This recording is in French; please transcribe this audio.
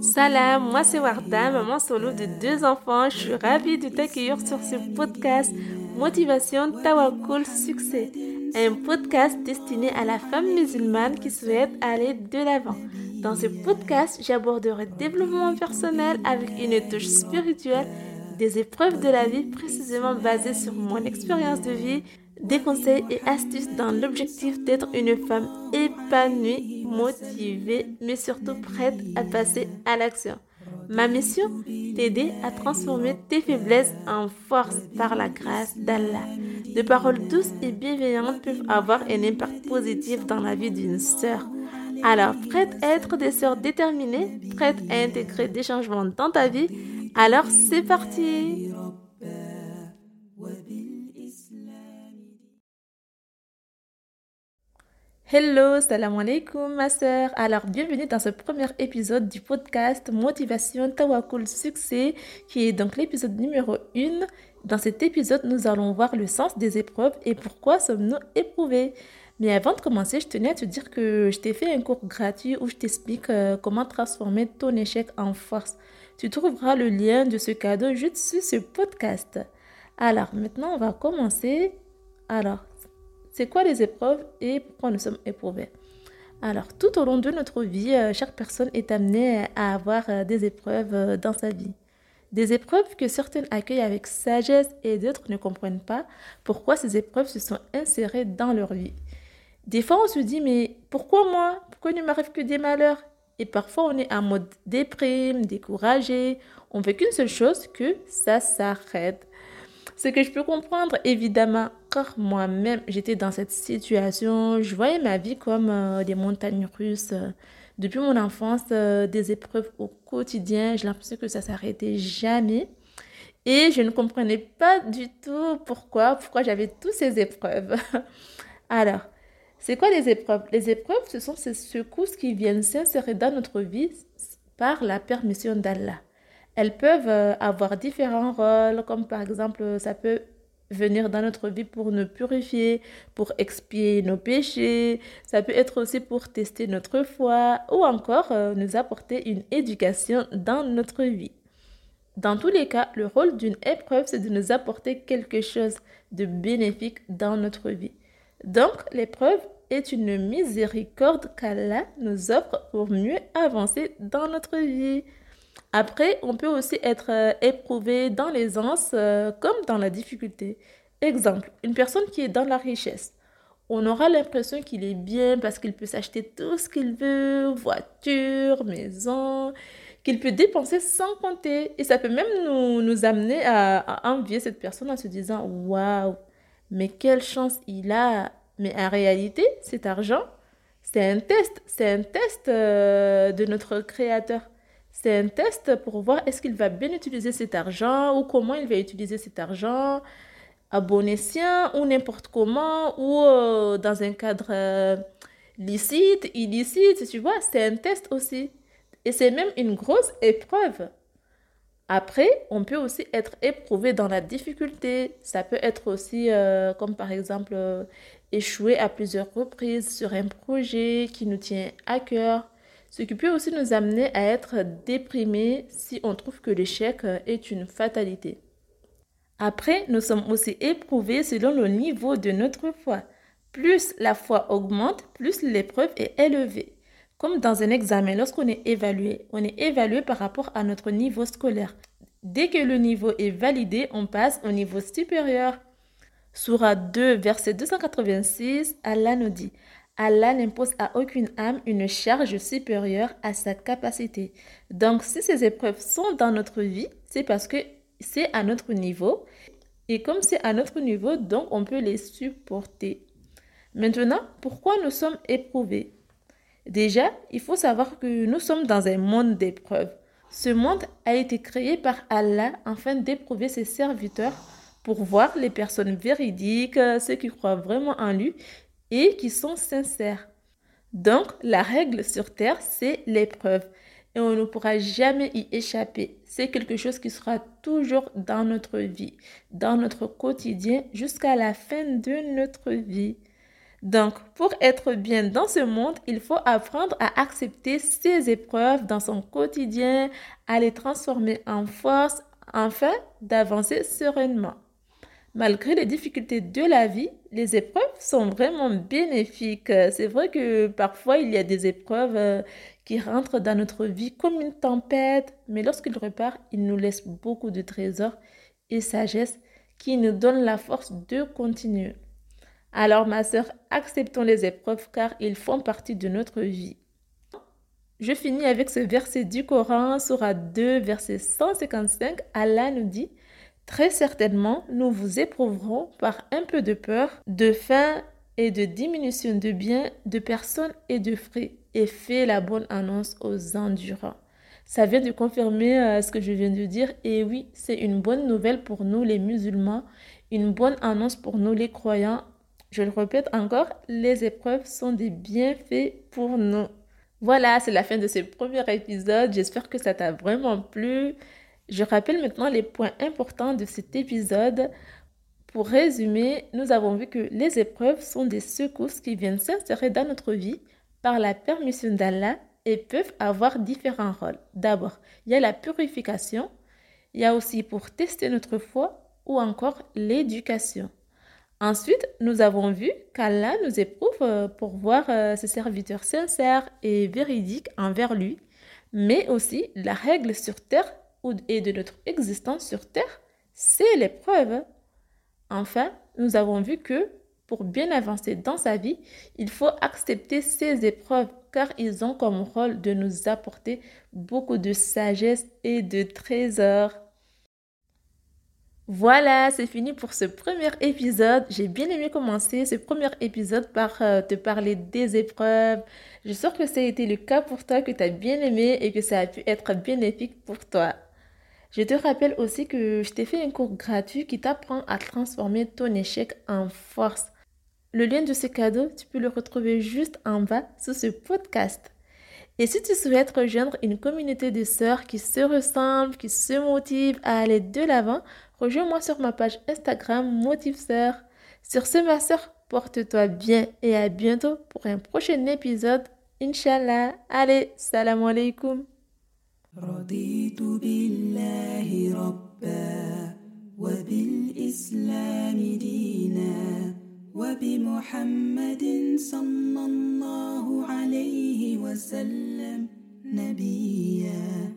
Salam, moi c'est Warda, maman solo de deux enfants. Je suis ravie de t'accueillir sur ce podcast Motivation Tawakul Succès, un podcast destiné à la femme musulmane qui souhaite aller de l'avant. Dans ce podcast, j'aborderai développement personnel avec une touche spirituelle, des épreuves de la vie précisément basées sur mon expérience de vie des conseils et astuces dans l'objectif d'être une femme épanouie, motivée, mais surtout prête à passer à l'action. Ma mission, t'aider à transformer tes faiblesses en force par la grâce d'Allah. De paroles douces et bienveillantes peuvent avoir un impact positif dans la vie d'une sœur. Alors, prête à être des sœurs déterminées, prête à intégrer des changements dans ta vie, alors c'est parti Hello, salam alaikum ma sœur. Alors bienvenue dans ce premier épisode du podcast Motivation Tawakul Succès qui est donc l'épisode numéro 1. Dans cet épisode, nous allons voir le sens des épreuves et pourquoi sommes-nous éprouvés. Mais avant de commencer, je tenais à te dire que je t'ai fait un cours gratuit où je t'explique euh, comment transformer ton échec en force. Tu trouveras le lien de ce cadeau juste sur ce podcast. Alors maintenant, on va commencer. Alors, c'est quoi les épreuves et pourquoi nous sommes éprouvés? Alors, tout au long de notre vie, euh, chaque personne est amenée à avoir euh, des épreuves euh, dans sa vie. Des épreuves que certaines accueillent avec sagesse et d'autres ne comprennent pas pourquoi ces épreuves se sont insérées dans leur vie. Des fois, on se dit, mais pourquoi moi? Pourquoi il ne m'arrive que des malheurs? Et parfois, on est en mode déprime, découragé. On veut qu'une seule chose, que ça s'arrête. Ce que je peux comprendre, évidemment, moi-même, j'étais dans cette situation. Je voyais ma vie comme euh, des montagnes russes. Depuis mon enfance, euh, des épreuves au quotidien. J'ai l'impression que ça s'arrêtait jamais. Et je ne comprenais pas du tout pourquoi, pourquoi j'avais toutes ces épreuves. Alors, c'est quoi les épreuves? Les épreuves, ce sont ces secousses qui viennent s'insérer dans notre vie par la permission d'Allah. Elles peuvent euh, avoir différents rôles, comme par exemple, ça peut venir dans notre vie pour nous purifier, pour expier nos péchés. Ça peut être aussi pour tester notre foi ou encore euh, nous apporter une éducation dans notre vie. Dans tous les cas, le rôle d'une épreuve, c'est de nous apporter quelque chose de bénéfique dans notre vie. Donc, l'épreuve est une miséricorde qu'Allah nous offre pour mieux avancer dans notre vie. Après, on peut aussi être euh, éprouvé dans l'aisance euh, comme dans la difficulté. Exemple, une personne qui est dans la richesse. On aura l'impression qu'il est bien parce qu'il peut s'acheter tout ce qu'il veut, voiture, maison, qu'il peut dépenser sans compter. Et ça peut même nous, amener à, à envier cette personne en se disant, waouh, mais quelle chance il a. Mais en réalité, cet argent, c'est un test, c'est un test euh, de notre Créateur. C'est un test pour voir est-ce qu'il va bien utiliser cet argent ou comment il va utiliser cet argent à bon escient ou n'importe comment ou euh, dans un cadre euh, licite, illicite, tu vois, c'est un test aussi. Et c'est même une grosse épreuve. Après, on peut aussi être éprouvé dans la difficulté. Ça peut être aussi, euh, comme par exemple, échouer à plusieurs reprises sur un projet qui nous tient à cœur ce qui peut aussi nous amener à être déprimés si on trouve que l'échec est une fatalité. Après, nous sommes aussi éprouvés selon le niveau de notre foi. Plus la foi augmente, plus l'épreuve est élevée. Comme dans un examen, lorsqu'on est évalué, on est évalué par rapport à notre niveau scolaire. Dès que le niveau est validé, on passe au niveau supérieur. Surah 2, verset 286, Allah nous dit Allah n'impose à aucune âme une charge supérieure à sa capacité. Donc, si ces épreuves sont dans notre vie, c'est parce que c'est à notre niveau. Et comme c'est à notre niveau, donc on peut les supporter. Maintenant, pourquoi nous sommes éprouvés? Déjà, il faut savoir que nous sommes dans un monde d'épreuves. Ce monde a été créé par Allah afin d'éprouver ses serviteurs pour voir les personnes véridiques, ceux qui croient vraiment en lui et qui sont sincères. Donc, la règle sur Terre, c'est l'épreuve. Et on ne pourra jamais y échapper. C'est quelque chose qui sera toujours dans notre vie, dans notre quotidien, jusqu'à la fin de notre vie. Donc, pour être bien dans ce monde, il faut apprendre à accepter ses épreuves dans son quotidien, à les transformer en force, afin d'avancer sereinement. Malgré les difficultés de la vie, les épreuves sont vraiment bénéfiques. C'est vrai que parfois il y a des épreuves euh, qui rentrent dans notre vie comme une tempête, mais lorsqu'ils repartent, ils nous laissent beaucoup de trésors et sagesse qui nous donnent la force de continuer. Alors ma sœur, acceptons les épreuves car ils font partie de notre vie. Je finis avec ce verset du Coran, Surah 2, verset 155. Allah nous dit Très certainement, nous vous éprouverons par un peu de peur, de faim et de diminution de biens, de personnes et de frais, et fait la bonne annonce aux endurants. Ça vient de confirmer euh, ce que je viens de dire, et oui, c'est une bonne nouvelle pour nous les musulmans, une bonne annonce pour nous les croyants. Je le répète encore, les épreuves sont des bienfaits pour nous. Voilà, c'est la fin de ce premier épisode. J'espère que ça t'a vraiment plu. Je rappelle maintenant les points importants de cet épisode. Pour résumer, nous avons vu que les épreuves sont des secousses qui viennent s'insérer dans notre vie par la permission d'Allah et peuvent avoir différents rôles. D'abord, il y a la purification, il y a aussi pour tester notre foi ou encore l'éducation. Ensuite, nous avons vu qu'Allah nous éprouve euh, pour voir euh, ses serviteurs sincères et véridiques envers lui, mais aussi la règle sur terre et de notre existence sur Terre, c'est l'épreuve. Enfin, nous avons vu que pour bien avancer dans sa vie, il faut accepter ces épreuves car ils ont comme rôle de nous apporter beaucoup de sagesse et de trésors. Voilà, c'est fini pour ce premier épisode. J'ai bien aimé commencer ce premier épisode par euh, te parler des épreuves. Je sens que ça a été le cas pour toi, que tu as bien aimé et que ça a pu être bénéfique pour toi. Je te rappelle aussi que je t'ai fait un cours gratuit qui t'apprend à transformer ton échec en force. Le lien de ce cadeau, tu peux le retrouver juste en bas sous ce podcast. Et si tu souhaites rejoindre une communauté de sœurs qui se ressemblent, qui se motivent à aller de l'avant, rejoins-moi sur ma page Instagram Motive Sœur. Sur ce, ma sœur, porte-toi bien et à bientôt pour un prochain épisode. Inch'Allah. Allez, salam alaikum. رضيت بالله ربا وبالإسلام دينا وبمحمد صلى الله عليه وسلم نبيا.